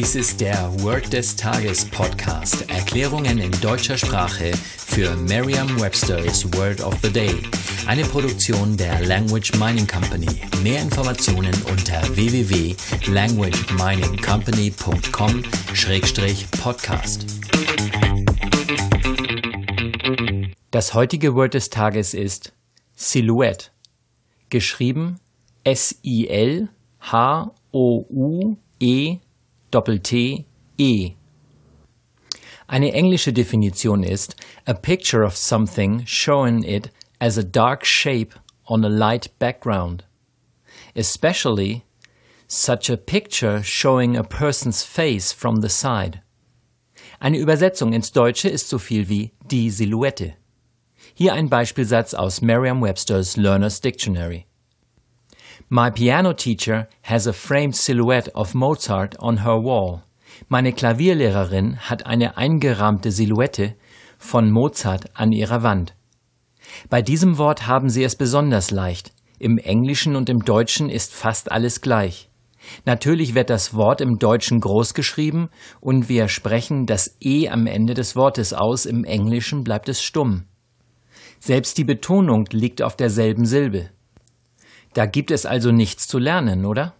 Dies ist der Word des Tages Podcast. Erklärungen in deutscher Sprache für Merriam-Webster's Word of the Day. Eine Produktion der Language Mining Company. Mehr Informationen unter www.languageminingcompany.com-podcast. Das heutige Word des Tages ist Silhouette. Geschrieben S-I-L-H-O-U-E Doppel-T-E. Eine englische Definition ist a picture of something showing it as a dark shape on a light background. Especially such a picture showing a person's face from the side. Eine Übersetzung ins Deutsche ist so viel wie die Silhouette. Hier ein Beispielsatz aus Merriam-Webster's Learner's Dictionary. My piano teacher has a framed silhouette of Mozart on her wall. Meine Klavierlehrerin hat eine eingerahmte Silhouette von Mozart an ihrer Wand. Bei diesem Wort haben Sie es besonders leicht. Im Englischen und im Deutschen ist fast alles gleich. Natürlich wird das Wort im Deutschen groß geschrieben und wir sprechen das E am Ende des Wortes aus, im Englischen bleibt es stumm. Selbst die Betonung liegt auf derselben Silbe. Da gibt es also nichts zu lernen, oder?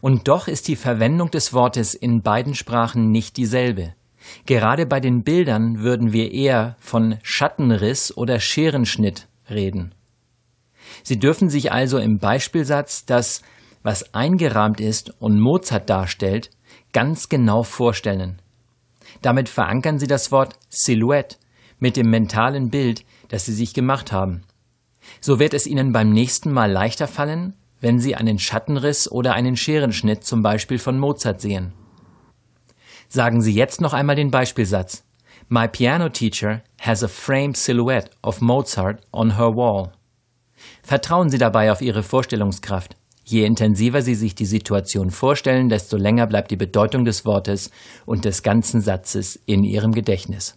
Und doch ist die Verwendung des Wortes in beiden Sprachen nicht dieselbe. Gerade bei den Bildern würden wir eher von Schattenriss oder Scherenschnitt reden. Sie dürfen sich also im Beispielsatz das, was eingerahmt ist und Mozart darstellt, ganz genau vorstellen. Damit verankern Sie das Wort Silhouette mit dem mentalen Bild, das Sie sich gemacht haben. So wird es Ihnen beim nächsten Mal leichter fallen, wenn Sie einen Schattenriss oder einen Scherenschnitt zum Beispiel von Mozart sehen. Sagen Sie jetzt noch einmal den Beispielsatz. My piano teacher has a framed silhouette of Mozart on her wall. Vertrauen Sie dabei auf Ihre Vorstellungskraft. Je intensiver Sie sich die Situation vorstellen, desto länger bleibt die Bedeutung des Wortes und des ganzen Satzes in Ihrem Gedächtnis.